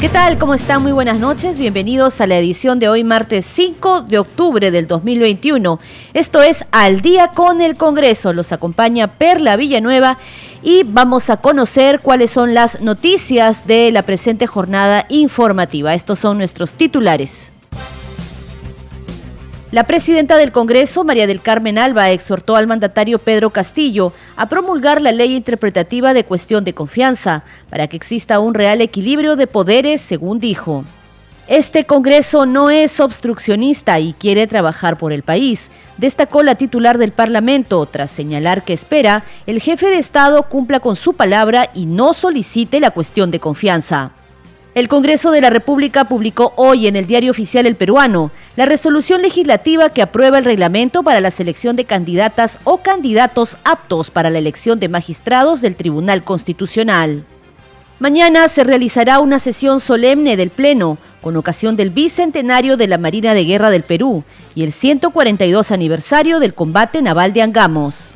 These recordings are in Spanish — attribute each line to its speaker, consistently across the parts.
Speaker 1: ¿Qué tal? ¿Cómo están? Muy buenas noches. Bienvenidos a la edición de hoy, martes 5 de octubre del 2021. Esto es Al día con el Congreso. Los acompaña Perla Villanueva y vamos a conocer cuáles son las noticias de la presente jornada informativa. Estos son nuestros titulares. La presidenta del Congreso, María del Carmen Alba, exhortó al mandatario Pedro Castillo a promulgar la ley interpretativa de cuestión de confianza para que exista un real equilibrio de poderes, según dijo. Este Congreso no es obstruccionista y quiere trabajar por el país, destacó la titular del Parlamento, tras señalar que espera el jefe de Estado cumpla con su palabra y no solicite la cuestión de confianza. El Congreso de la República publicó hoy en el Diario Oficial El Peruano la resolución legislativa que aprueba el reglamento para la selección de candidatas o candidatos aptos para la elección de magistrados del Tribunal Constitucional. Mañana se realizará una sesión solemne del Pleno con ocasión del bicentenario de la Marina de Guerra del Perú y el 142 aniversario del combate naval de Angamos.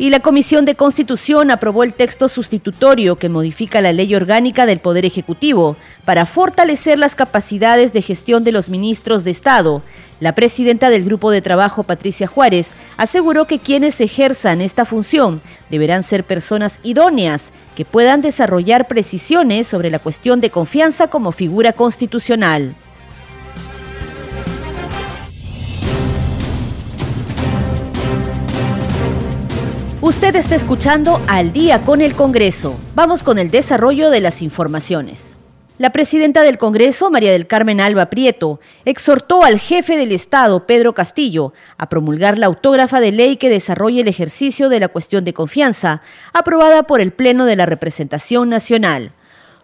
Speaker 1: Y la Comisión de Constitución aprobó el texto sustitutorio que modifica la ley orgánica del Poder Ejecutivo para fortalecer las capacidades de gestión de los ministros de Estado. La presidenta del Grupo de Trabajo, Patricia Juárez, aseguró que quienes ejerzan esta función deberán ser personas idóneas que puedan desarrollar precisiones sobre la cuestión de confianza como figura constitucional. Usted está escuchando Al día con el Congreso. Vamos con el desarrollo de las informaciones. La presidenta del Congreso, María del Carmen Alba Prieto, exhortó al jefe del Estado, Pedro Castillo, a promulgar la autógrafa de ley que desarrolle el ejercicio de la cuestión de confianza, aprobada por el Pleno de la Representación Nacional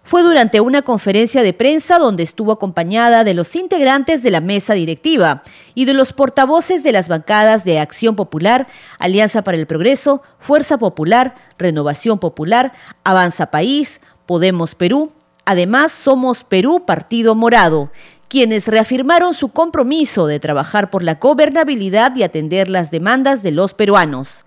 Speaker 1: fue durante una conferencia de prensa donde estuvo acompañada de los integrantes de la mesa directiva y de los portavoces de las bancadas de Acción Popular, Alianza para el Progreso, Fuerza Popular, Renovación Popular, Avanza País, Podemos Perú, además Somos Perú Partido Morado, quienes reafirmaron su compromiso de trabajar por la gobernabilidad y atender las demandas de los peruanos.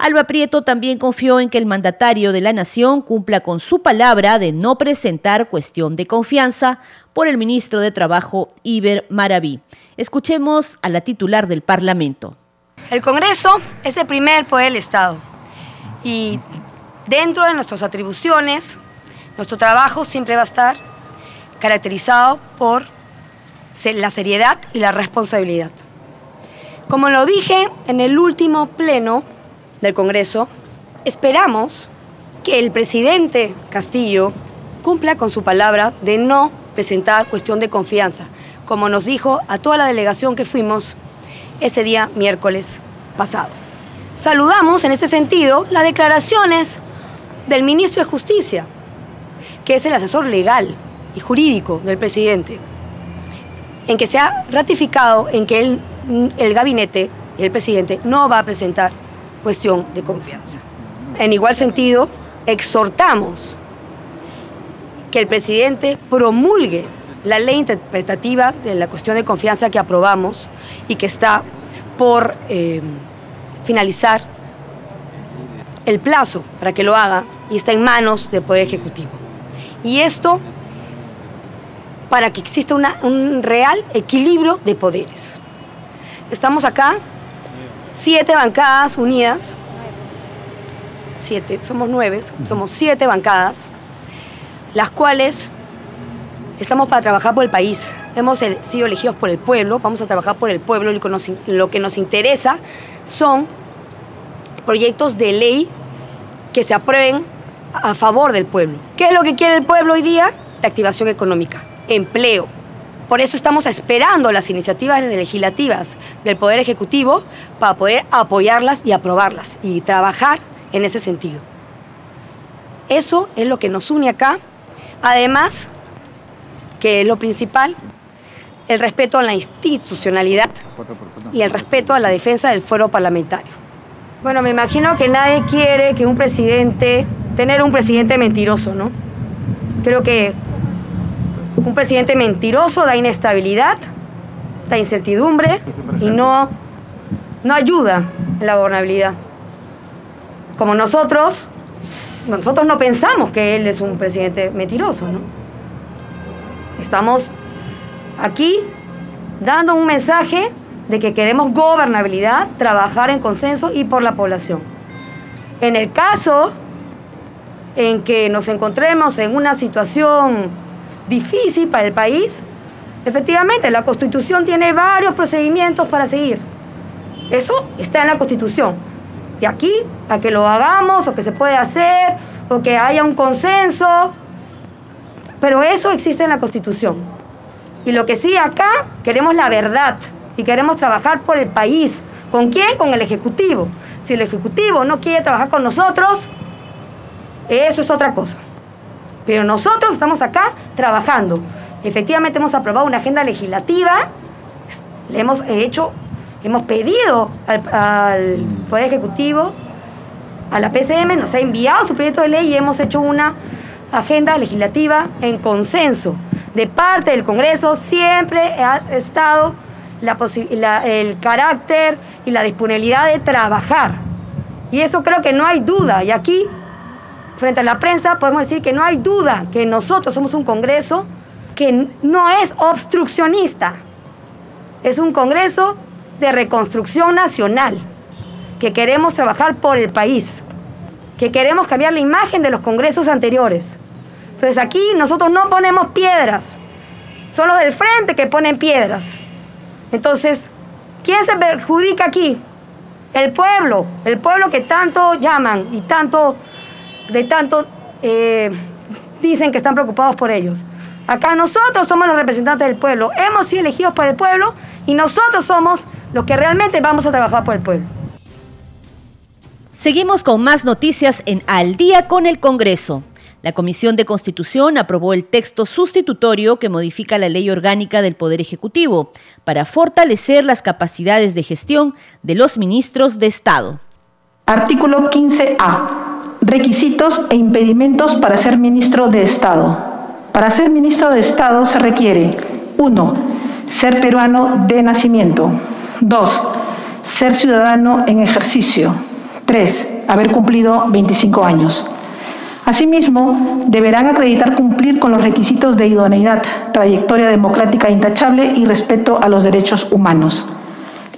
Speaker 1: Alba Prieto también confió en que el mandatario de la Nación cumpla con su palabra de no presentar cuestión de confianza por el ministro de Trabajo, Iber Maraví. Escuchemos a la titular del Parlamento.
Speaker 2: El Congreso es el primer poder del Estado y dentro de nuestras atribuciones, nuestro trabajo siempre va a estar caracterizado por la seriedad y la responsabilidad. Como lo dije en el último pleno, del Congreso, esperamos que el presidente Castillo cumpla con su palabra de no presentar cuestión de confianza, como nos dijo a toda la delegación que fuimos ese día miércoles pasado. Saludamos en este sentido las declaraciones del ministro de Justicia, que es el asesor legal y jurídico del presidente, en que se ha ratificado en que el, el gabinete y el presidente no va a presentar cuestión de confianza. En igual sentido, exhortamos que el presidente promulgue la ley interpretativa de la cuestión de confianza que aprobamos y que está por eh, finalizar el plazo para que lo haga y está en manos del Poder Ejecutivo. Y esto para que exista un real equilibrio de poderes. Estamos acá siete bancadas unidas, siete, somos nueve, somos siete bancadas, las cuales estamos para trabajar por el país. Hemos sido elegidos por el pueblo, vamos a trabajar por el pueblo. Lo que nos interesa son proyectos de ley que se aprueben a favor del pueblo. ¿Qué es lo que quiere el pueblo hoy día? La activación económica, empleo, por eso estamos esperando las iniciativas legislativas del Poder Ejecutivo para poder apoyarlas y aprobarlas y trabajar en ese sentido. Eso es lo que nos une acá. Además, que es lo principal, el respeto a la institucionalidad y el respeto a la defensa del fuero parlamentario. Bueno, me imagino que nadie quiere que un presidente, tener un presidente mentiroso, ¿no? Creo que un presidente mentiroso da inestabilidad, da incertidumbre y no, no ayuda en la gobernabilidad. Como nosotros, nosotros no pensamos que él es un presidente mentiroso, ¿no? Estamos aquí dando un mensaje de que queremos gobernabilidad, trabajar en consenso y por la población. En el caso en que nos encontremos en una situación difícil para el país, efectivamente la Constitución tiene varios procedimientos para seguir. Eso está en la Constitución. De aquí a que lo hagamos o que se puede hacer o que haya un consenso, pero eso existe en la Constitución. Y lo que sí acá queremos la verdad y queremos trabajar por el país. ¿Con quién? Con el Ejecutivo. Si el Ejecutivo no quiere trabajar con nosotros, eso es otra cosa. Pero nosotros estamos acá trabajando. Efectivamente hemos aprobado una agenda legislativa, le hemos hecho, hemos pedido al, Poder Ejecutivo, a la PCM, nos ha enviado su proyecto de ley y hemos hecho una agenda legislativa en consenso. De parte del Congreso siempre ha estado el carácter y la disponibilidad de trabajar. Y eso creo que no hay duda. Y aquí frente a la prensa podemos decir que no hay duda que nosotros somos un Congreso que no es obstruccionista, es un Congreso de reconstrucción nacional, que queremos trabajar por el país, que queremos cambiar la imagen de los congresos anteriores. Entonces aquí nosotros no ponemos piedras, son los del frente que ponen piedras. Entonces, ¿quién se perjudica aquí? El pueblo, el pueblo que tanto llaman y tanto de tanto eh, dicen que están preocupados por ellos. Acá nosotros somos los representantes del pueblo, hemos sido elegidos por el pueblo y nosotros somos los que realmente vamos a trabajar por el pueblo.
Speaker 1: Seguimos con más noticias en Al día con el Congreso. La Comisión de Constitución aprobó el texto sustitutorio que modifica la ley orgánica del Poder Ejecutivo para fortalecer las capacidades de gestión de los ministros de Estado.
Speaker 3: Artículo 15A Requisitos e impedimentos para ser ministro de Estado. Para ser ministro de Estado se requiere 1. Ser peruano de nacimiento. 2. Ser ciudadano en ejercicio. 3. Haber cumplido 25 años. Asimismo, deberán acreditar cumplir con los requisitos de idoneidad, trayectoria democrática intachable y respeto a los derechos humanos.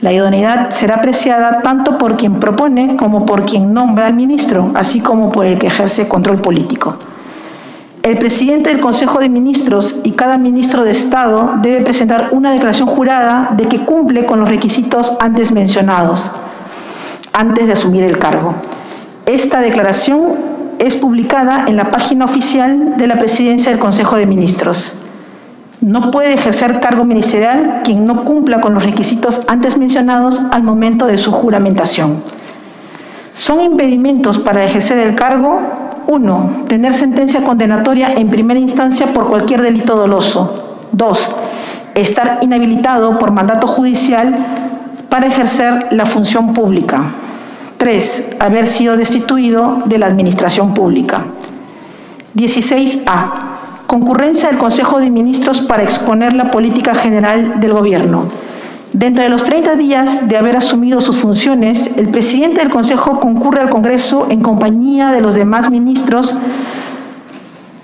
Speaker 3: La idoneidad será apreciada tanto por quien propone como por quien nombra al ministro, así como por el que ejerce control político. El presidente del Consejo de Ministros y cada ministro de Estado debe presentar una declaración jurada de que cumple con los requisitos antes mencionados, antes de asumir el cargo. Esta declaración es publicada en la página oficial de la presidencia del Consejo de Ministros. No puede ejercer cargo ministerial quien no cumpla con los requisitos antes mencionados al momento de su juramentación. Son impedimentos para ejercer el cargo 1. Tener sentencia condenatoria en primera instancia por cualquier delito doloso. 2. Estar inhabilitado por mandato judicial para ejercer la función pública. 3. Haber sido destituido de la administración pública. 16a concurrencia del Consejo de Ministros para exponer la política general del Gobierno. Dentro de los 30 días de haber asumido sus funciones, el presidente del Consejo concurre al Congreso en compañía de los demás ministros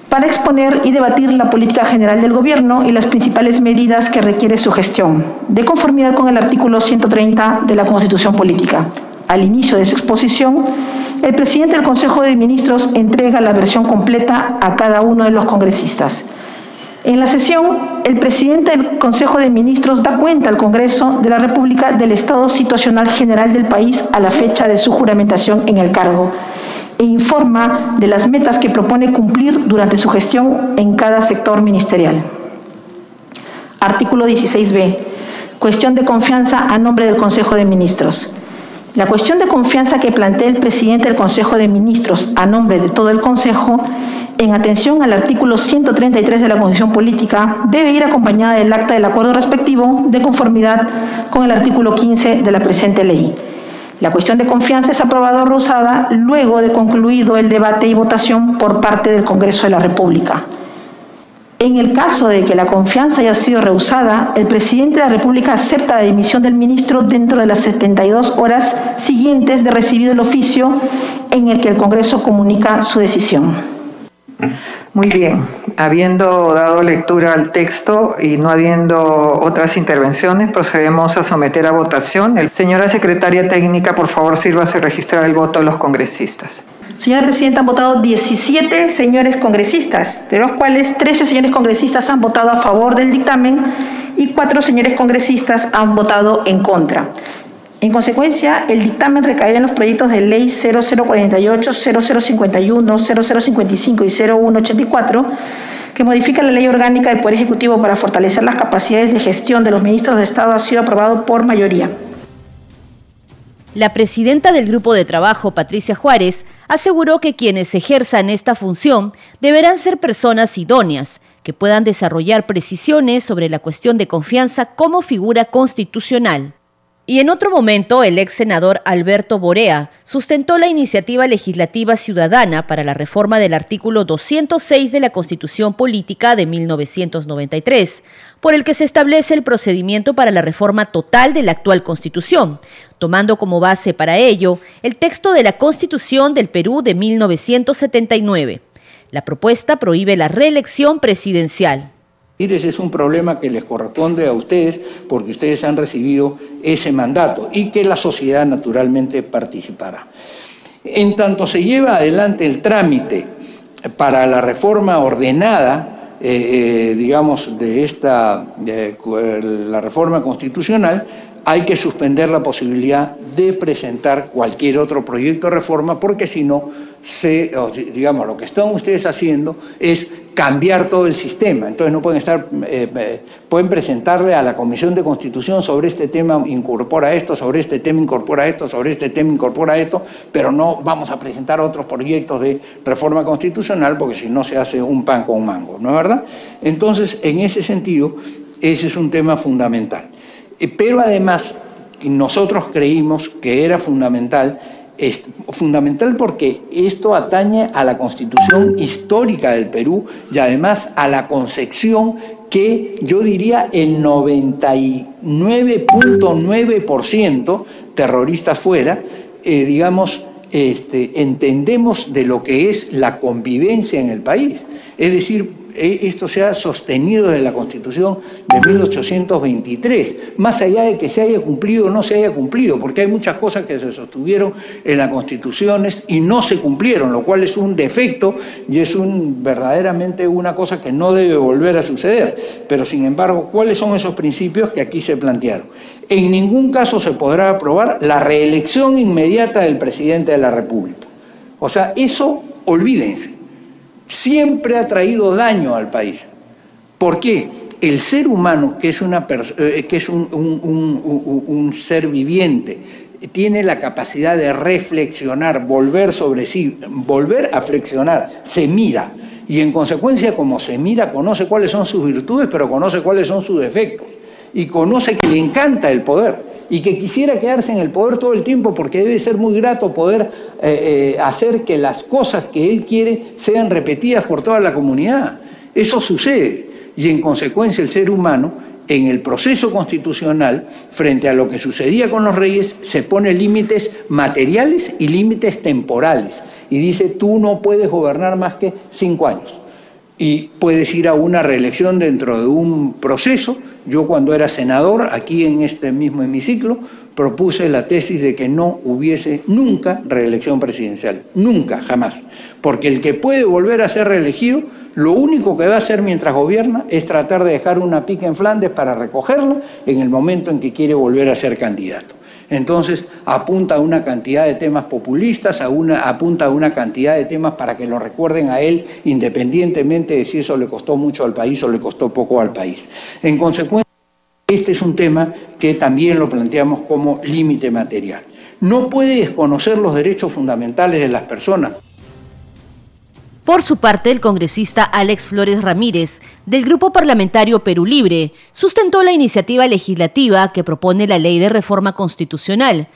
Speaker 3: para exponer y debatir la política general del Gobierno y las principales medidas que requiere su gestión, de conformidad con el artículo 130 de la Constitución Política. Al inicio de su exposición, el presidente del Consejo de Ministros entrega la versión completa a cada uno de los congresistas. En la sesión, el presidente del Consejo de Ministros da cuenta al Congreso de la República del estado situacional general del país a la fecha de su juramentación en el cargo e informa de las metas que propone cumplir durante su gestión en cada sector ministerial. Artículo 16b. Cuestión de confianza a nombre del Consejo de Ministros. La cuestión de confianza que plantea el presidente del Consejo de Ministros a nombre de todo el Consejo, en atención al artículo 133 de la Constitución Política, debe ir acompañada del acta del acuerdo respectivo de conformidad con el artículo 15 de la presente ley. La cuestión de confianza es aprobada o luego de concluido el debate y votación por parte del Congreso de la República. En el caso de que la confianza haya sido rehusada, el presidente de la República acepta la dimisión del ministro dentro de las 72 horas siguientes de recibido el oficio en el que el Congreso comunica su decisión.
Speaker 4: Muy bien, habiendo dado lectura al texto y no habiendo otras intervenciones, procedemos a someter a votación. Señora secretaria técnica, por favor, sírvase registrar el voto de los congresistas.
Speaker 3: Señora Presidenta, han votado 17 señores congresistas, de los cuales 13 señores congresistas han votado a favor del dictamen y 4 señores congresistas han votado en contra. En consecuencia, el dictamen recae en los proyectos de ley 0048, 0051, 0055 y 0184 que modifica la ley orgánica del Poder Ejecutivo para fortalecer las capacidades de gestión de los ministros de Estado ha sido aprobado por mayoría.
Speaker 1: La presidenta del grupo de trabajo, Patricia Juárez, aseguró que quienes ejerzan esta función deberán ser personas idóneas, que puedan desarrollar precisiones sobre la cuestión de confianza como figura constitucional. Y en otro momento, el ex senador Alberto Borea sustentó la iniciativa legislativa ciudadana para la reforma del artículo 206 de la Constitución Política de 1993, por el que se establece el procedimiento para la reforma total de la actual Constitución, tomando como base para ello el texto de la Constitución del Perú de 1979. La propuesta prohíbe la reelección presidencial.
Speaker 5: Ese es un problema que les corresponde a ustedes porque ustedes han recibido ese mandato y que la sociedad naturalmente participará. En tanto se lleva adelante el trámite para la reforma ordenada, eh, eh, digamos, de esta, la reforma constitucional, hay que suspender la posibilidad de presentar cualquier otro proyecto de reforma porque si no, digamos, lo que están ustedes haciendo es cambiar todo el sistema. Entonces no pueden estar, eh, eh, pueden presentarle a la Comisión de Constitución sobre este tema incorpora esto, sobre este tema incorpora esto, sobre este tema incorpora esto, pero no vamos a presentar otros proyectos de reforma constitucional porque si no se hace un pan con mango, ¿no es verdad? Entonces, en ese sentido, ese es un tema fundamental. Eh, pero además, nosotros creímos que era fundamental es fundamental porque esto atañe a la constitución histórica del Perú y además a la concepción que yo diría el 99.9% terroristas fuera, eh, digamos, este, entendemos de lo que es la convivencia en el país. Es decir, esto se ha sostenido desde la Constitución de 1823, más allá de que se haya cumplido o no se haya cumplido, porque hay muchas cosas que se sostuvieron en las constituciones y no se cumplieron, lo cual es un defecto y es verdaderamente una cosa que no debe volver a suceder. Pero sin embargo, ¿cuáles son esos principios que aquí se plantearon? En ningún caso se podrá aprobar la reelección inmediata del presidente de la República. O sea, eso olvídense siempre ha traído daño al país. ¿Por qué? El ser humano, que es, una eh, que es un, un ser viviente, tiene la capacidad de reflexionar, volver sobre sí, volver a flexionar, se mira. Y en consecuencia, como se mira, conoce cuáles son sus virtudes, pero conoce cuáles son sus defectos. Y conoce que le encanta el poder y que quisiera quedarse en el poder todo el tiempo porque debe ser muy grato poder eh, eh, hacer que las cosas que él quiere sean repetidas por toda la comunidad. Eso sucede y en consecuencia el ser humano en el proceso constitucional, frente a lo que sucedía con los reyes, se pone límites materiales y límites temporales. Y dice, tú no puedes gobernar más que cinco años. Y puedes ir a una reelección dentro de un proceso yo cuando era senador, aquí en este mismo hemiciclo, propuse la tesis de que no hubiese nunca reelección presidencial, nunca, jamás, porque el que puede volver a ser reelegido, lo único que va a hacer mientras gobierna es tratar de dejar una pica en Flandes para recogerla en el momento en que quiere volver a ser candidato. Entonces apunta a una cantidad de temas populistas, apunta a una cantidad de temas para que lo recuerden a él, independientemente de si eso le costó mucho al país o le costó poco al país. En consecuencia, este es un tema que también lo planteamos como límite material. no puede desconocer los derechos fundamentales de las personas.
Speaker 1: Por su parte, el congresista Alex Flores Ramírez, del Grupo Parlamentario Perú Libre, sustentó la iniciativa legislativa que propone la Ley de Reforma Constitucional,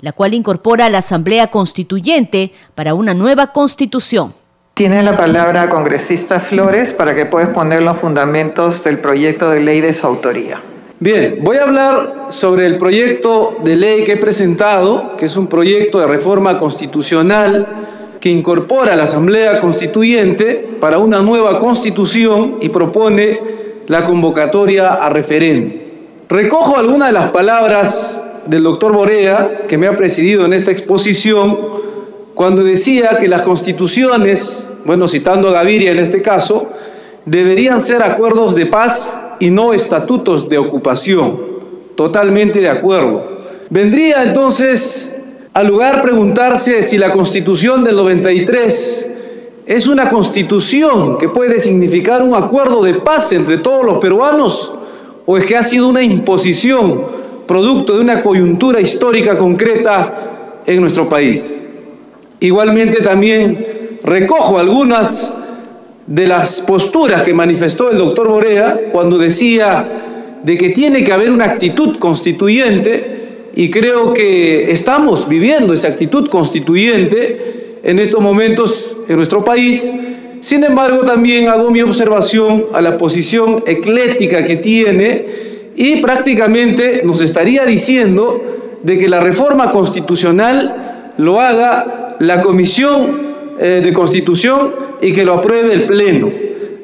Speaker 1: la cual incorpora a la Asamblea Constituyente para una nueva constitución.
Speaker 4: Tiene la palabra congresista Flores para que pueda exponer los fundamentos del proyecto de ley de su autoría.
Speaker 6: Bien, voy a hablar sobre el proyecto de ley que he presentado, que es un proyecto de reforma constitucional que incorpora a la Asamblea Constituyente para una nueva constitución y propone la convocatoria a referéndum. Recojo algunas de las palabras del doctor Borea, que me ha presidido en esta exposición, cuando decía que las constituciones, bueno, citando a Gaviria en este caso, deberían ser acuerdos de paz y no estatutos de ocupación. Totalmente de acuerdo. Vendría entonces al lugar preguntarse si la constitución del 93 es una constitución que puede significar un acuerdo de paz entre todos los peruanos o es que ha sido una imposición producto de una coyuntura histórica concreta en nuestro país. Igualmente también recojo algunas de las posturas que manifestó el doctor Borea cuando decía de que tiene que haber una actitud constituyente y creo que estamos viviendo esa actitud constituyente en estos momentos en nuestro país. Sin embargo, también hago mi observación a la posición eclética que tiene y prácticamente nos estaría diciendo de que la reforma constitucional lo haga la Comisión eh, de Constitución y que lo apruebe el Pleno.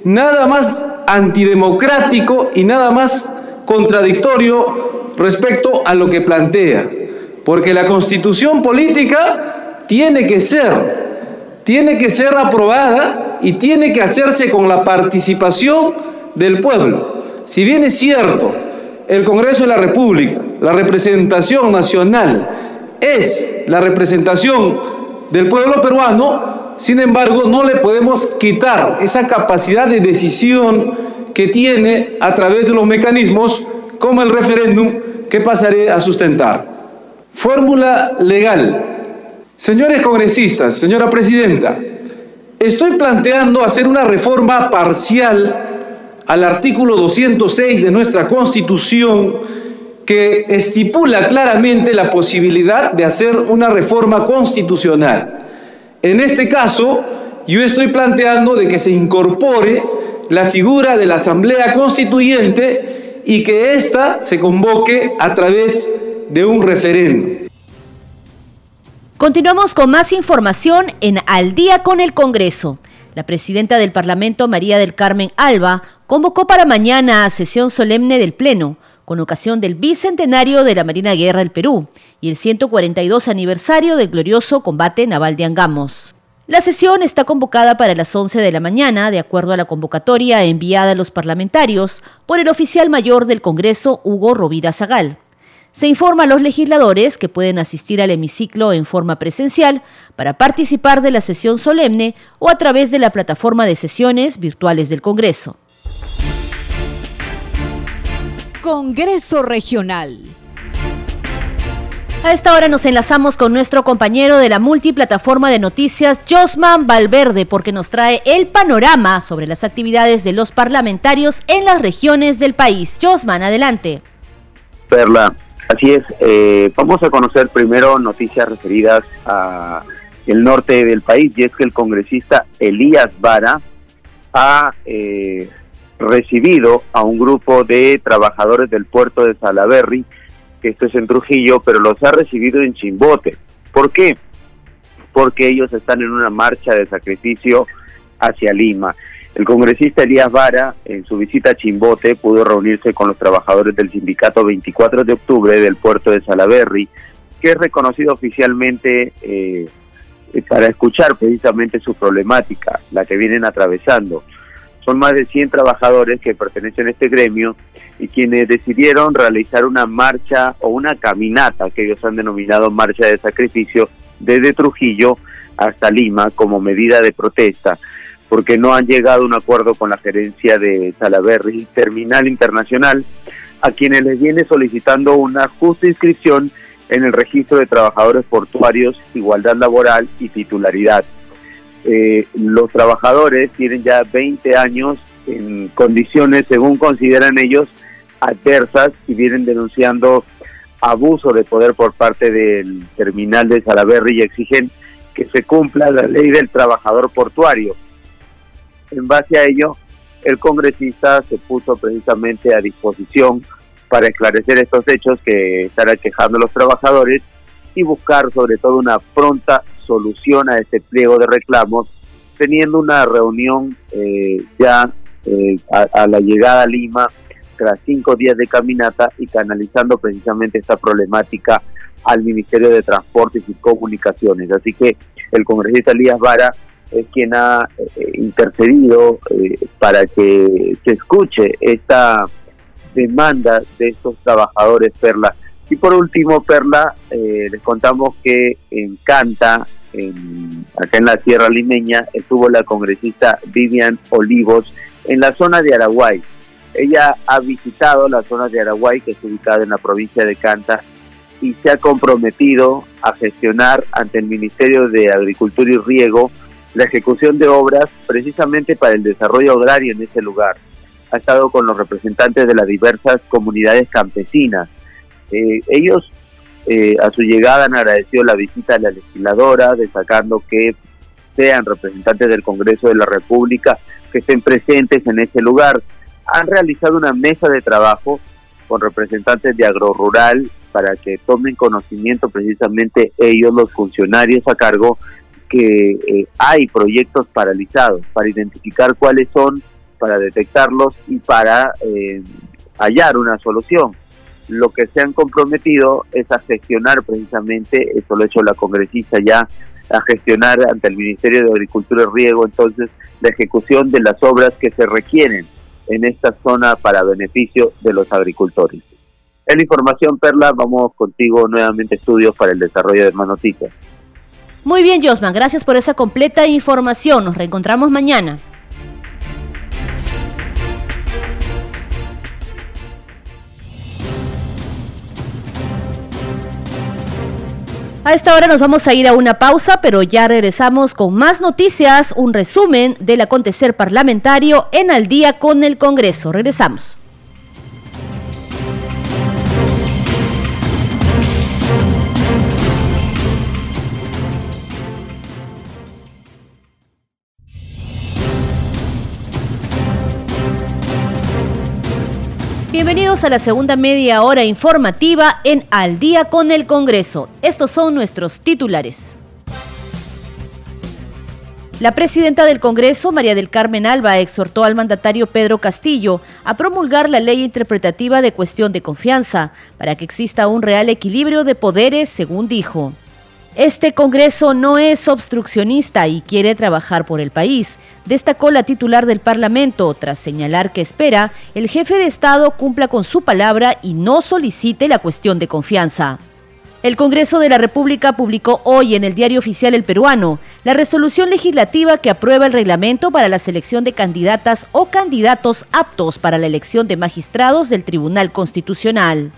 Speaker 6: Nada más antidemocrático y nada más contradictorio respecto a lo que plantea. Porque la constitución política tiene que ser, tiene que ser aprobada y tiene que hacerse con la participación del pueblo. Si bien es cierto, el Congreso de la República, la representación nacional, es la representación del pueblo peruano, sin embargo, no le podemos quitar esa capacidad de decisión que tiene a través de los mecanismos como el referéndum que pasaré a sustentar. Fórmula legal. Señores congresistas, señora presidenta, estoy planteando hacer una reforma parcial al artículo 206 de nuestra Constitución que estipula claramente la posibilidad de hacer una reforma constitucional. En este caso, yo estoy planteando de que se incorpore la figura de la Asamblea Constituyente y que ésta se convoque a través de un referéndum.
Speaker 1: Continuamos con más información en Al día con el Congreso. La presidenta del Parlamento, María del Carmen Alba, convocó para mañana a sesión solemne del Pleno con ocasión del bicentenario de la Marina Guerra del Perú y el 142 aniversario del glorioso combate naval de Angamos. La sesión está convocada para las 11 de la mañana, de acuerdo a la convocatoria enviada a los parlamentarios por el oficial mayor del Congreso, Hugo Rovira Zagal. Se informa a los legisladores que pueden asistir al hemiciclo en forma presencial para participar de la sesión solemne o a través de la plataforma de sesiones virtuales del Congreso.
Speaker 7: Congreso Regional.
Speaker 1: A esta hora nos enlazamos con nuestro compañero de la multiplataforma de noticias, Josman Valverde, porque nos trae el panorama sobre las actividades de los parlamentarios en las regiones del país. Josman, adelante.
Speaker 8: Perla, así es. Eh, vamos a conocer primero noticias referidas a el norte del país, y es que el congresista Elías Vara ha eh, recibido a un grupo de trabajadores del puerto de Salaberry, esto es en Trujillo, pero los ha recibido en Chimbote. ¿Por qué? Porque ellos están en una marcha de sacrificio hacia Lima. El congresista Elías Vara, en su visita a Chimbote, pudo reunirse con los trabajadores del sindicato 24 de octubre del puerto de Salaberry, que es reconocido oficialmente eh, para escuchar precisamente su problemática, la que vienen atravesando. Son más de 100 trabajadores que pertenecen a este gremio y quienes decidieron realizar una marcha o una caminata que ellos han denominado marcha de sacrificio desde Trujillo hasta Lima como medida de protesta porque no han llegado a un acuerdo con la gerencia de Salaberry Terminal Internacional, a quienes les viene solicitando una justa inscripción en el registro de trabajadores portuarios, igualdad laboral y titularidad. Eh, los trabajadores tienen ya 20 años en condiciones, según consideran ellos, adversas y vienen denunciando abuso de poder por parte del terminal de Salaberry y exigen que se cumpla la ley del trabajador portuario. En base a ello, el congresista se puso precisamente a disposición para esclarecer estos hechos que están aquejando los trabajadores y buscar sobre todo una pronta solución a este pliego de reclamos, teniendo una reunión eh, ya eh, a, la llegada a Lima tras cinco días de caminata y canalizando precisamente esta problemática al Ministerio de Transportes y Comunicaciones. Así que el congresista Elías Vara es quien ha eh, intercedido para que se escuche esta demanda de estos trabajadores, Perla. Y por último, Perla, eh, les contamos que en Canta, en, acá en la Sierra Limeña, estuvo la congresista Vivian Olivos en la zona de Araguay. Ella ha visitado la zona de Araguay, que es ubicada en la provincia de Canta, y se ha comprometido a gestionar ante el Ministerio de Agricultura y Riego la ejecución de obras precisamente para el desarrollo agrario en ese lugar ha estado con los representantes de las diversas comunidades campesinas. Eh, ellos eh, a su llegada han agradecido la visita a la legisladora, destacando que sean representantes del Congreso de la República que estén presentes en ese lugar. Han realizado una mesa de trabajo con representantes de agrorural para que tomen conocimiento precisamente ellos, los funcionarios a cargo, que eh, hay proyectos paralizados para identificar cuáles son para detectarlos y para eh, hallar una solución. Lo que se han comprometido es a gestionar precisamente, eso lo ha hecho la congresista ya, a gestionar ante el Ministerio de Agricultura y Riego entonces la ejecución de las obras que se requieren en esta zona para beneficio de los agricultores. En la información, Perla, vamos contigo nuevamente estudios para el desarrollo de noticias.
Speaker 1: Muy bien, Josman, gracias por esa completa información. Nos reencontramos mañana. A esta hora nos vamos a ir a una pausa, pero ya regresamos con más noticias, un resumen del acontecer parlamentario en Al día con el Congreso. Regresamos. Bienvenidos a la segunda media hora informativa en Al día con el Congreso. Estos son nuestros titulares. La presidenta del Congreso, María del Carmen Alba, exhortó al mandatario Pedro Castillo a promulgar la ley interpretativa de cuestión de confianza para que exista un real equilibrio de poderes, según dijo. Este Congreso no es obstruccionista y quiere trabajar por el país, destacó la titular del Parlamento, tras señalar que espera el jefe de Estado cumpla con su palabra y no solicite la cuestión de confianza. El Congreso de la República publicó hoy en el diario oficial El Peruano la resolución legislativa que aprueba el reglamento para la selección de candidatas o candidatos aptos para la elección de magistrados del Tribunal Constitucional.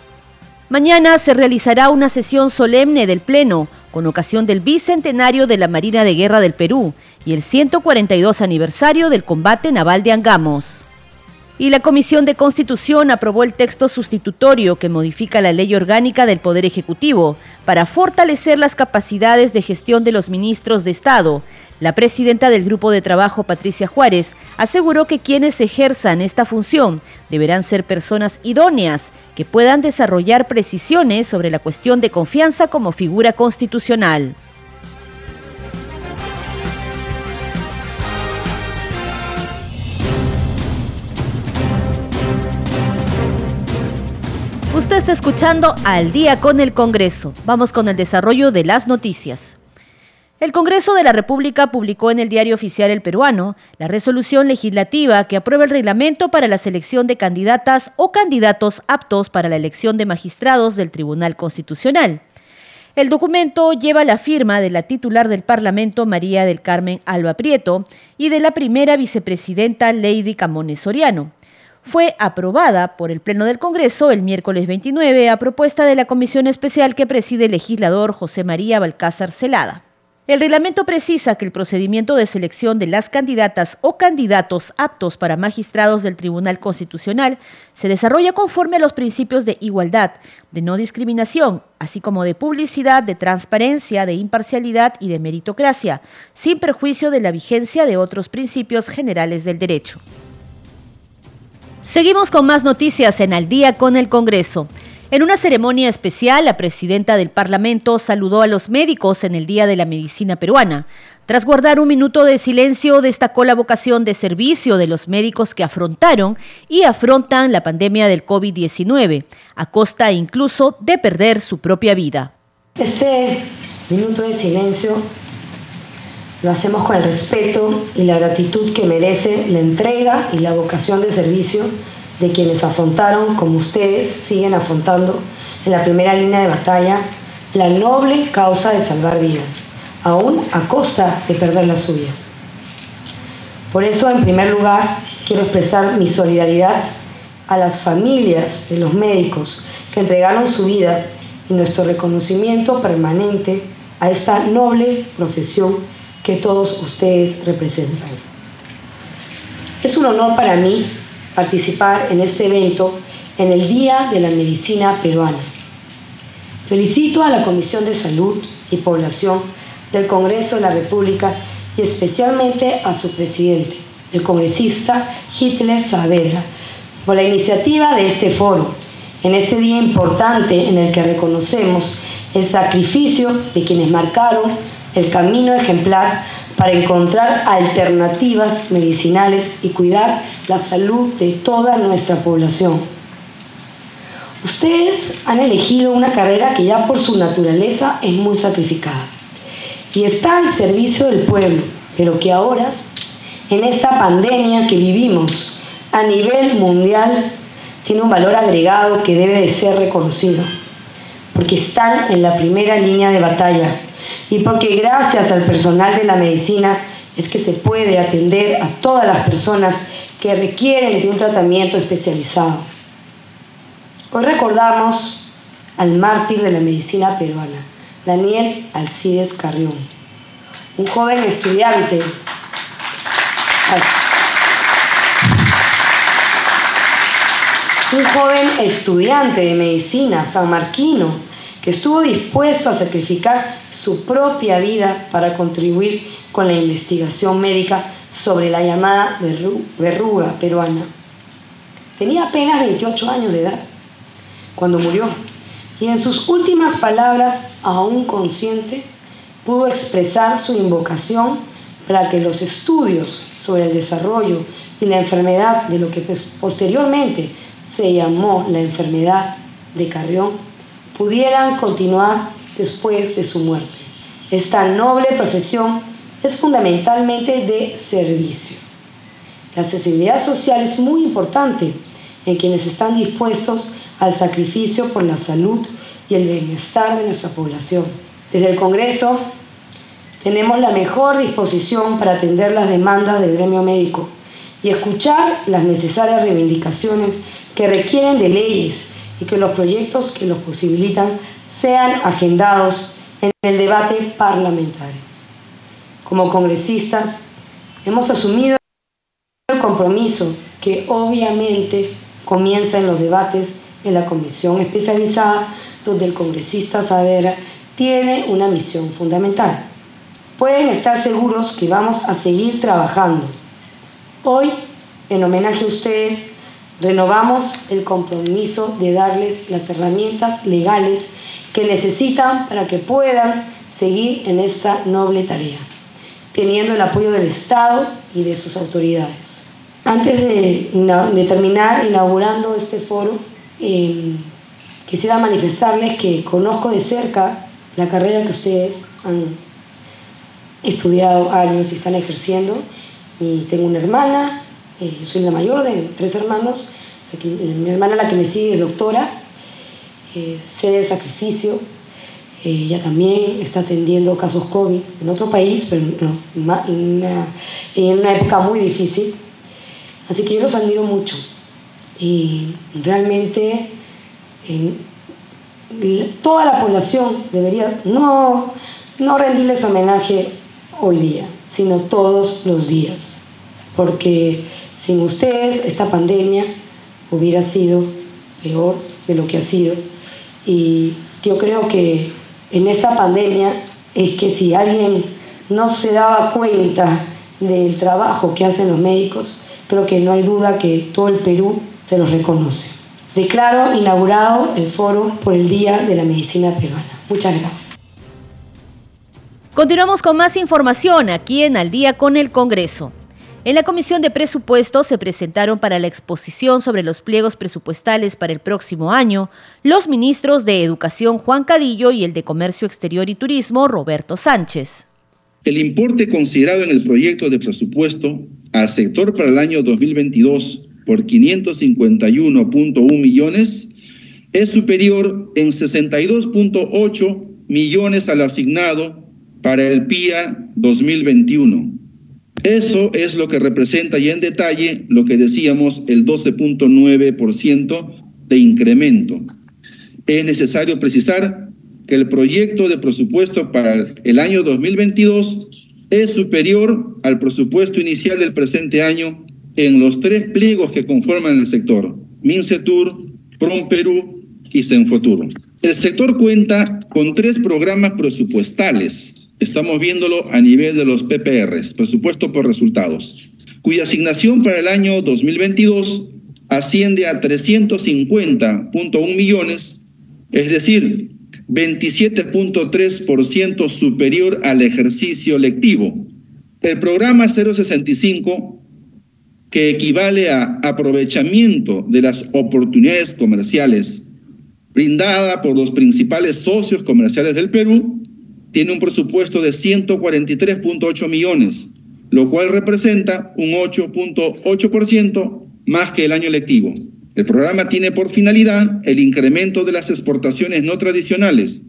Speaker 1: Mañana se realizará una sesión solemne del Pleno con ocasión del bicentenario de la Marina de Guerra del Perú y el 142 aniversario del combate naval de Angamos. Y la Comisión de Constitución aprobó el texto sustitutorio que modifica la ley orgánica del Poder Ejecutivo para fortalecer las capacidades de gestión de los ministros de Estado. La presidenta del Grupo de Trabajo, Patricia Juárez, aseguró que quienes ejerzan esta función deberán ser personas idóneas que puedan desarrollar precisiones sobre la cuestión de confianza como figura constitucional. Usted está escuchando Al día con el Congreso. Vamos con el desarrollo de las noticias. El Congreso de la República publicó en el diario oficial El Peruano la resolución legislativa que aprueba el reglamento para la selección de candidatas o candidatos aptos para la elección de magistrados del Tribunal Constitucional. El documento lleva la firma de la titular del Parlamento, María del Carmen Alba Prieto, y de la primera vicepresidenta, Lady Camones Soriano. fue aprobada por el Pleno del Congreso el miércoles 29 a propuesta de la comisión especial que preside el legislador José María Balcázar Celada. El reglamento precisa que el procedimiento de selección de las candidatas o candidatos aptos para magistrados del Tribunal Constitucional se desarrolla conforme a los principios de igualdad, de no discriminación, así como de publicidad, de transparencia, de imparcialidad y de meritocracia, sin perjuicio de la vigencia de otros principios generales del derecho. Seguimos con más noticias en Al día con el Congreso. En una ceremonia especial, la presidenta del Parlamento saludó a los médicos en el Día de la Medicina Peruana. Tras guardar un minuto de silencio, destacó la vocación de servicio de los médicos que afrontaron y afrontan la pandemia del COVID-19, a costa incluso de perder su propia vida.
Speaker 2: Este minuto de silencio lo hacemos con el respeto y la gratitud que merece la entrega y la vocación de servicio de quienes afrontaron, como ustedes siguen afrontando en la primera línea de batalla, la noble causa de salvar vidas, aún a costa de perder la suya. Por eso, en primer lugar, quiero expresar mi solidaridad a las familias de los médicos que entregaron su vida y nuestro reconocimiento permanente a esta noble profesión que todos ustedes representan. Es un honor para mí participar en este evento en el Día de la Medicina Peruana. Felicito a la Comisión de Salud y Población del Congreso de la República y especialmente a su presidente, el congresista Hitler Saavedra, por la iniciativa de este foro, en este día importante en el que reconocemos el sacrificio de quienes marcaron el camino ejemplar para encontrar alternativas medicinales y cuidar la salud de toda nuestra población. Ustedes han elegido una carrera que ya por su naturaleza es muy sacrificada y está al servicio del pueblo, pero que ahora, en esta pandemia que vivimos a nivel mundial, tiene un valor agregado que debe de ser reconocido, porque están en la primera línea de batalla y porque gracias al personal de la medicina es que se puede atender a todas las personas que requieren de un tratamiento especializado. Hoy recordamos al mártir de la medicina peruana, Daniel Alcides Carrión, un joven estudiante. Un joven estudiante de medicina sanmarquino estuvo dispuesto a sacrificar su propia vida para contribuir con la investigación médica sobre la llamada verruga peruana. Tenía apenas 28 años de edad cuando murió y en sus últimas palabras, aún consciente, pudo expresar su invocación para que los estudios sobre el desarrollo y la enfermedad de lo que posteriormente se llamó la enfermedad de Carrión pudieran continuar después de su muerte. Esta noble profesión es fundamentalmente de servicio. La accesibilidad social es muy importante en quienes están dispuestos al sacrificio por la salud y el bienestar de nuestra población. Desde el Congreso tenemos la mejor disposición para atender las demandas del gremio médico y escuchar las necesarias reivindicaciones que requieren de leyes y que los proyectos que los posibilitan sean agendados en el debate parlamentario. Como congresistas, hemos asumido el compromiso que obviamente comienza en los debates en la comisión especializada, donde el congresista Saavedra tiene una misión fundamental. Pueden estar seguros que vamos a seguir trabajando. Hoy, en homenaje a ustedes, renovamos el compromiso de darles las herramientas legales que necesitan para que puedan seguir en esta noble tarea, teniendo el apoyo del Estado y de sus autoridades. Antes de, terminar inaugurando este foro, eh, quisiera manifestarles que conozco de cerca la carrera que ustedes han estudiado años y están ejerciendo. Y tengo una hermana, eh, yo soy la mayor de tres hermanos, mi hermana la que me sigue es doctora, eh, sé de sacrificio, ella también está atendiendo casos COVID en otro país, pero en, una, en una época muy difícil. Así que yo los admiro mucho y realmente toda la población debería no, no rendirles homenaje hoy día, sino todos los días, porque sin ustedes esta pandemia hubiera sido peor de lo que ha sido y yo creo que en esta pandemia es que si alguien no se daba cuenta del trabajo que hacen los médicos, creo que no hay duda que todo el Perú se los reconoce. Declaro inaugurado el foro por el Día de la Medicina Peruana. Muchas gracias.
Speaker 1: Continuamos con más información aquí en Al día con el Congreso. En la Comisión de Presupuestos se presentaron para la exposición sobre los pliegos presupuestales para el próximo año los ministros de Educación Juan Cadillo y el de Comercio Exterior y Turismo Roberto Sánchez.
Speaker 9: El importe considerado en el proyecto de presupuesto al sector para el año 2022 por 551.1 millones es superior en 62.8 millones al asignado para el PIA 2021. Eso es lo que representa ya en detalle lo que decíamos el 12.9% de incremento. Es necesario precisar que el proyecto de presupuesto para el año 2022 es superior al presupuesto inicial del presente año en los tres pliegos que conforman el sector, MINCETUR, PROM Perú y CENFOTUR. El sector cuenta con tres programas presupuestales. Estamos viéndolo a nivel de los PPRs, presupuesto por resultados, cuya asignación para el año 2022 asciende a 350.1 millones, es decir, 27.3% superior al ejercicio lectivo. El programa 065 que equivale a aprovechamiento de las oportunidades comerciales brindada por los principales socios comerciales del Perú, tiene un presupuesto de 143.8 millones, lo cual representa un 8.8% más que el año lectivo. El programa tiene por finalidad el incremento de las exportaciones no tradicionales,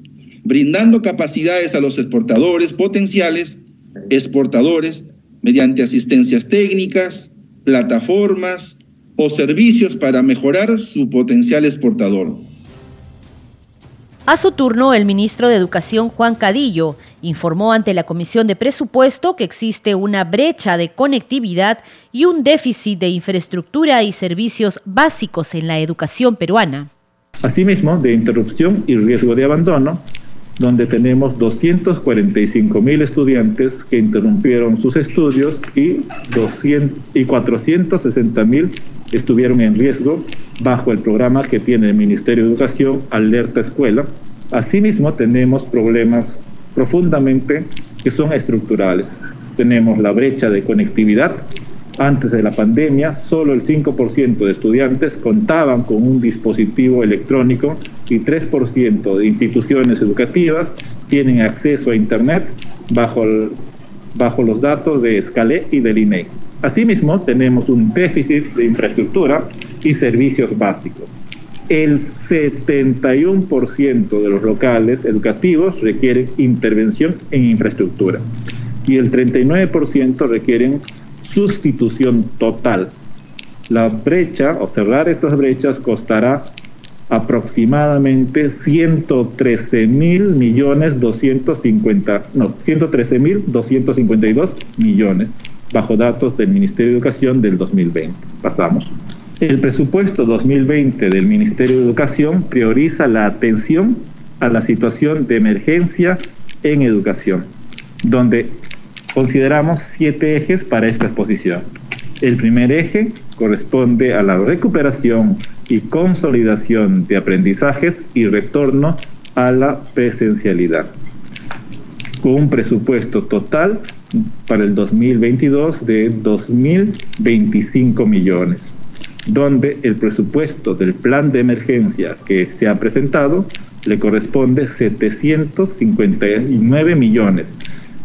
Speaker 9: brindando capacidades a los exportadores potenciales, exportadores, mediante asistencias técnicas, plataformas o servicios para mejorar su potencial exportador.
Speaker 1: A su turno, el ministro de Educación, Juan Cadillo, informó ante la Comisión de Presupuesto que existe una brecha de conectividad y un déficit de infraestructura y servicios básicos en la educación peruana.
Speaker 10: Asimismo, de interrupción y riesgo de abandono, donde tenemos 245 mil estudiantes que interrumpieron sus estudios y, 200, y 460 mil estuvieron en riesgo bajo el programa que tiene el Ministerio de Educación, Alerta Escuela. Asimismo, tenemos problemas profundamente que son estructurales. Tenemos la brecha de conectividad. Antes de la pandemia, solo el 5% de estudiantes contaban con un dispositivo electrónico y 3% de instituciones educativas tienen acceso a Internet bajo, los datos de Scale y del INE. Asimismo, tenemos un déficit de infraestructura y servicios básicos. El 71% de los locales educativos requieren intervención en infraestructura y el 39% requieren sustitución total. La brecha o cerrar estas brechas costará aproximadamente 113 mil millones 250, no, 113 mil 252 millones, bajo datos del Ministerio de Educación del 2020. Pasamos. El presupuesto 2020 del Ministerio de Educación prioriza la atención a la situación de emergencia en educación, donde consideramos siete ejes para esta exposición. El primer eje corresponde a la recuperación y consolidación de aprendizajes y retorno a la presencialidad, con un presupuesto total para el 2022 de 2.025 millones, donde el presupuesto del plan de emergencia que se ha presentado le corresponde 759 millones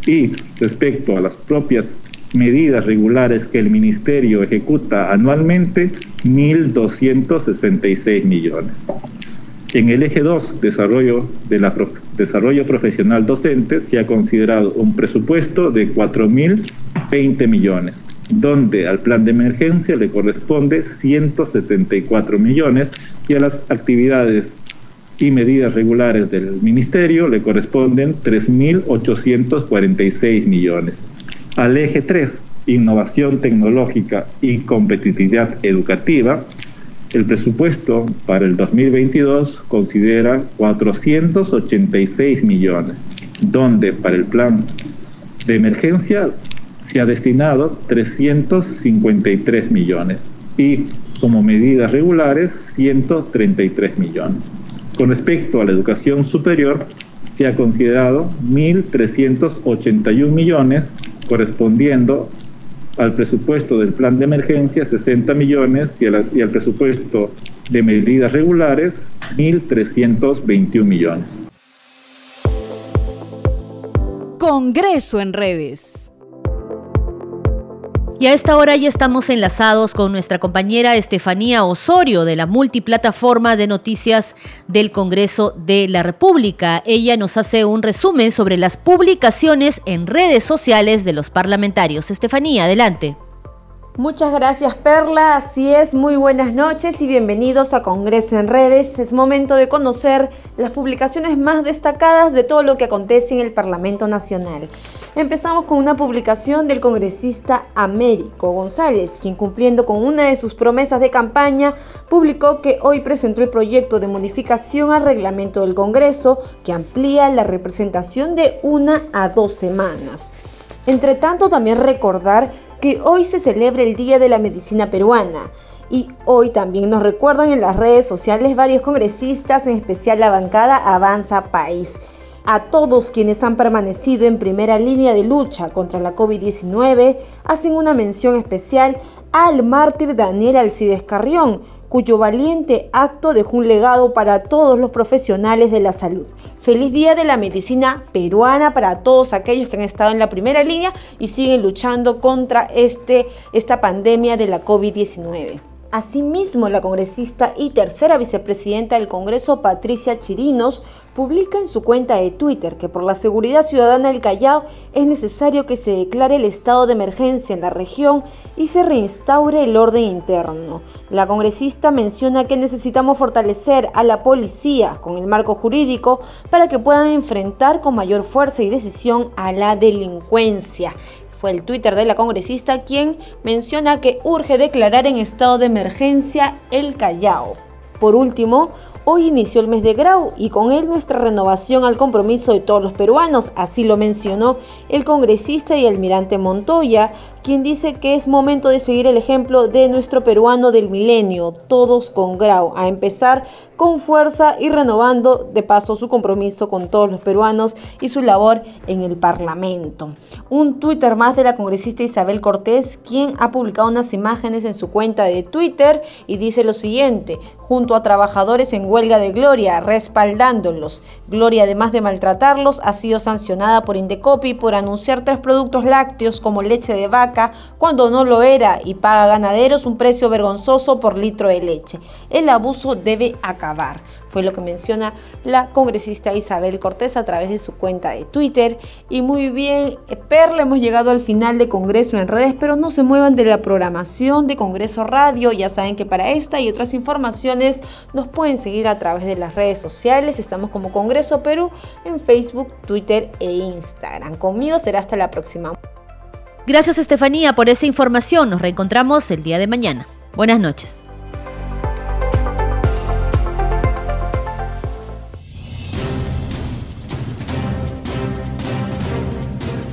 Speaker 10: y respecto a las propias medidas regulares que el Ministerio ejecuta anualmente, 1.266 millones. En el eje 2, desarrollo, de la, desarrollo profesional docente, se ha considerado un presupuesto de 4.020 millones. donde al plan de emergencia le corresponde 174 millones y a las actividades y medidas regulares del Ministerio le corresponden 3.846 millones. Al eje 3, innovación tecnológica y competitividad educativa, el presupuesto para el 2022 considera 486 millones, donde para el plan de emergencia se ha destinado 353 millones y como medidas regulares 133 millones. Con respecto a la educación superior, se ha considerado 1.381 millones correspondiendo al presupuesto del plan de emergencia 60 millones y, al presupuesto de medidas regulares 1.321 millones.
Speaker 7: Congreso en redes.
Speaker 1: Y a esta hora ya estamos enlazados con nuestra compañera Estefanía Osorio de la multiplataforma de noticias del Congreso de la República. Ella nos hace un resumen sobre las publicaciones en redes sociales de los parlamentarios. Estefanía, adelante.
Speaker 11: Muchas gracias Perla, así es, muy buenas noches y bienvenidos a Congreso en Redes. Es momento de conocer las publicaciones más destacadas de todo lo que acontece en el Parlamento Nacional. Empezamos con una publicación del congresista Américo González, quien cumpliendo con una de sus promesas de campaña, publicó que hoy presentó el proyecto de modificación al reglamento del Congreso que amplía la representación de una a dos semanas. Entre tanto, también recordar que hoy se celebra el Día de la Medicina Peruana. Y hoy también nos recuerdan en las redes sociales varios congresistas, en especial la bancada Avanza País. A todos quienes han permanecido en primera línea de lucha contra la COVID-19, hacen una mención especial al mártir Daniel Alcides Carrión, cuyo valiente acto dejó un legado para todos los profesionales de la salud. Feliz Día de la Medicina Peruana para todos aquellos que han estado en la primera línea y siguen luchando contra este, esta pandemia de la COVID-19. Asimismo, la congresista y tercera vicepresidenta del Congreso, Patricia Chirinos, publica en su cuenta de Twitter que por la seguridad ciudadana del Callao es necesario que se declare el estado de emergencia en la región y se reinstaure el orden interno. La congresista menciona que necesitamos fortalecer a la policía con el marco jurídico para que puedan enfrentar con mayor fuerza y decisión a la delincuencia fue el Twitter de la congresista quien menciona que urge declarar en estado de emergencia el Callao. Por último, hoy inició el mes de Grau y con él nuestra renovación al compromiso de todos los peruanos, así lo mencionó el congresista y almirante Montoya, quien dice que es momento de seguir el ejemplo de nuestro peruano del milenio, todos con Grau, a empezar con fuerza y renovando de paso su compromiso con todos los peruanos y su labor en el Parlamento. Un Twitter más de la congresista Isabel Cortés, quien ha publicado unas imágenes en su cuenta de Twitter y dice lo siguiente, junto a trabajadores en huelga de Gloria, respaldándolos. Gloria, además de maltratarlos, ha sido sancionada por Indecopi por anunciar tres productos lácteos como leche de vaca cuando no lo era y paga ganaderos un precio vergonzoso por litro de leche. El abuso debe acabar fue lo que menciona la congresista Isabel Cortés a través de su cuenta de Twitter. Y muy bien, eh, Perla, hemos llegado al final de Congreso en redes, pero no se muevan de la programación de Congreso Radio. Ya saben que para esta y otras informaciones nos pueden seguir a través de las redes sociales. Estamos como Congreso Perú en Facebook, Twitter e Instagram. Conmigo será hasta la próxima.
Speaker 1: Gracias Estefanía por esa información. Nos reencontramos el día de mañana. Buenas noches.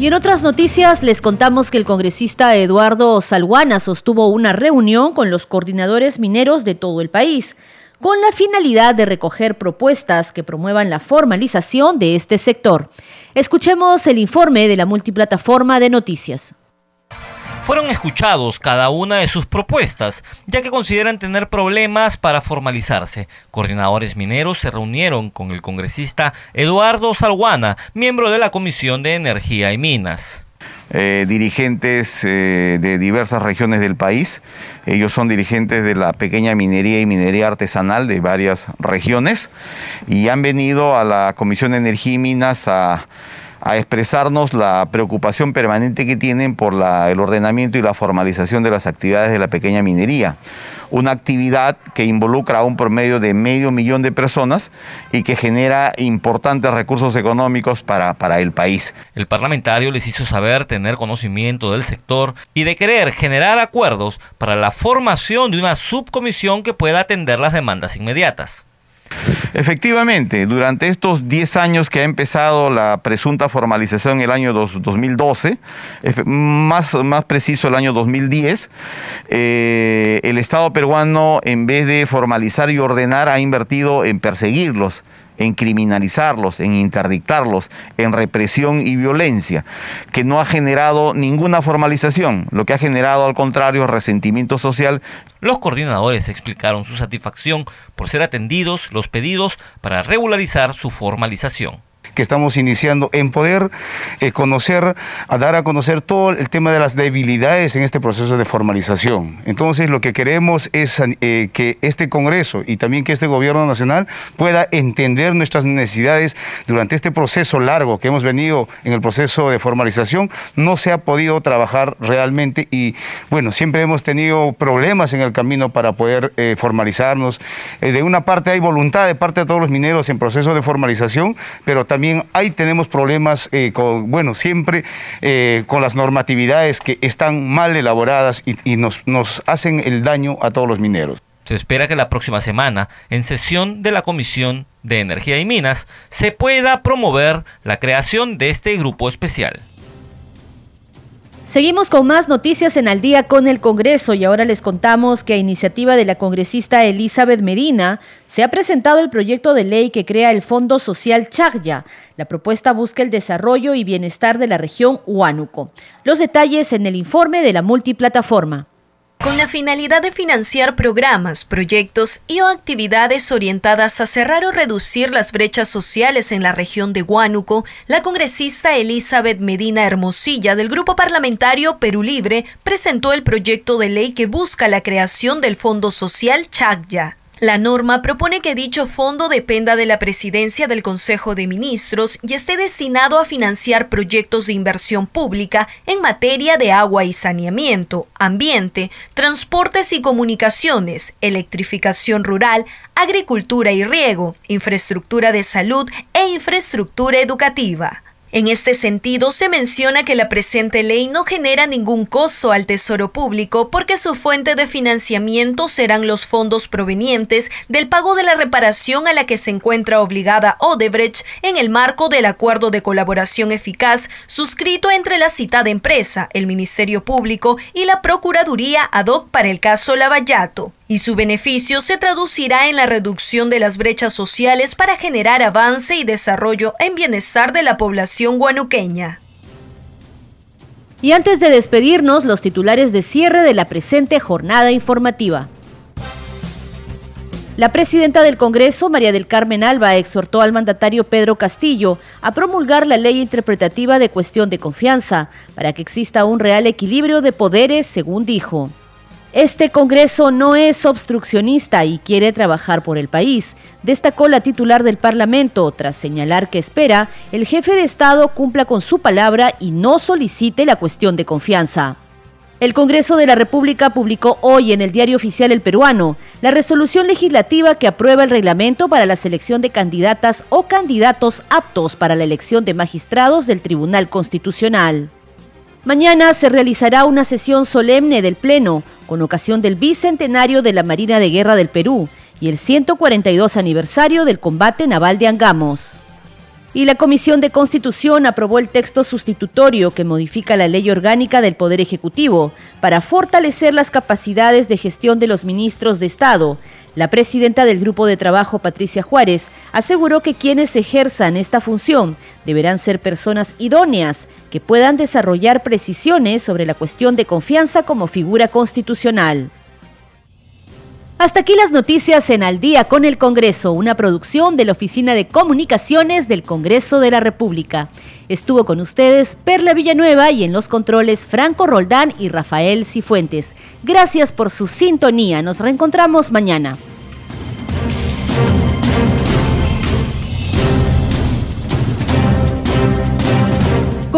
Speaker 1: Y en otras noticias les contamos que el congresista Eduardo Salguana sostuvo una reunión con los coordinadores mineros de todo el país, con la finalidad de recoger propuestas que promuevan la formalización de este sector. Escuchemos el informe de la multiplataforma de noticias
Speaker 12: fueron escuchados cada una de sus propuestas, ya que consideran tener problemas para formalizarse. Coordinadores mineros se reunieron con el congresista Eduardo Salguana, miembro de la Comisión de Energía y Minas.
Speaker 13: Eh, dirigentes eh, de diversas regiones del país. Ellos son dirigentes de la pequeña minería y minería artesanal de varias regiones y han venido a la Comisión de Energía y Minas a a expresarnos la preocupación permanente que tienen por el ordenamiento y la formalización de las actividades de la pequeña minería. Una actividad que involucra a un promedio de medio millón de personas y que genera importantes recursos económicos para, para el país.
Speaker 12: El parlamentario les hizo saber tener conocimiento del sector y de querer generar acuerdos para la formación de una subcomisión que pueda atender las demandas inmediatas.
Speaker 13: Efectivamente, durante estos 10 años que ha empezado la presunta formalización en el año 2012, más, más preciso el año 2010, eh, el Estado peruano, en vez de formalizar y ordenar, ha invertido en perseguirlos en criminalizarlos, en interdictarlos, en represión y violencia, que no ha generado ninguna formalización, lo que ha generado al contrario resentimiento social.
Speaker 12: Los coordinadores explicaron su satisfacción por ser atendidos los pedidos para regularizar su formalización
Speaker 14: que estamos iniciando en poder eh, conocer, a dar a conocer todo el tema de las debilidades en este proceso de formalización. Entonces lo que queremos es eh, que este Congreso y también que este Gobierno Nacional pueda entender nuestras necesidades durante este proceso largo que hemos venido en el proceso de formalización. No se ha podido trabajar realmente y bueno, siempre hemos tenido problemas en el camino para poder eh, formalizarnos. de una parte hay voluntad de parte de todos los mineros en proceso de formalización, pero también ahí tenemos problemas, eh, bueno, siempre eh, con las normatividades que están mal elaboradas y, nos, nos hacen el daño a todos los mineros.
Speaker 12: Se espera que la próxima semana, en sesión de la Comisión de Energía y Minas, se pueda promover la creación de este grupo especial.
Speaker 1: Seguimos con más noticias en Al día con el Congreso y ahora les contamos que a iniciativa de la congresista Elizabeth Medina se ha presentado el proyecto de ley que crea el Fondo Social Chagya. La propuesta busca el desarrollo y bienestar de la región Huánuco. Los detalles en el informe de la multiplataforma
Speaker 15: con la finalidad de financiar programas, proyectos y o actividades orientadas a cerrar o reducir las brechas sociales en la región de Huánuco, la congresista Elizabeth Medina Hermosilla del Grupo Parlamentario Perú Libre presentó el proyecto de ley que busca la creación del Fondo Social Chagya. La norma propone que dicho fondo dependa de la presidencia del Consejo de Ministros y esté destinado a financiar proyectos de inversión pública en materia de agua y saneamiento, ambiente, transportes y comunicaciones, electrificación rural, agricultura y riego, infraestructura de salud e infraestructura educativa. En este sentido, se menciona que la presente ley no genera ningún costo al Tesoro Público porque su fuente de financiamiento serán los fondos provenientes del pago de la reparación a la que se encuentra obligada Odebrecht en el marco del acuerdo de colaboración eficaz suscrito entre la citada empresa, el Ministerio Público y la Procuraduría ad hoc para el caso Lavallato y su beneficio se traducirá en la reducción de las brechas sociales para generar avance y desarrollo en bienestar de la población guanuqueña.
Speaker 1: Y antes de despedirnos, los titulares de cierre de la presente jornada informativa. La presidenta del Congreso, María del Carmen Alba, exhortó al mandatario Pedro Castillo a promulgar la ley interpretativa de cuestión de confianza para que exista un real equilibrio de poderes, según dijo. Este Congreso no es obstruccionista y quiere trabajar por el país, destacó la titular del Parlamento, tras señalar que espera el jefe de Estado cumpla con su palabra y no solicite la cuestión de confianza. El Congreso de la República publicó hoy en el Diario Oficial El Peruano la resolución legislativa que aprueba el reglamento para la selección de candidatas o candidatos aptos para la elección de magistrados del Tribunal Constitucional. Mañana se realizará una sesión solemne del Pleno con ocasión del bicentenario de la Marina de Guerra del Perú y el 142 aniversario del combate naval de Angamos. Y la Comisión de Constitución aprobó el texto sustitutorio que modifica la ley orgánica del Poder Ejecutivo para fortalecer las capacidades de gestión de los ministros de Estado. La presidenta del Grupo de Trabajo, Patricia Juárez, aseguró que quienes ejerzan esta función deberán ser personas idóneas que puedan desarrollar precisiones sobre la cuestión de confianza como figura constitucional. Hasta aquí las noticias en Al día con el Congreso, una producción de la Oficina de Comunicaciones del Congreso de la República. Estuvo con ustedes Perla Villanueva y en los controles Franco Roldán y Rafael Cifuentes. Gracias por su sintonía. Nos reencontramos mañana.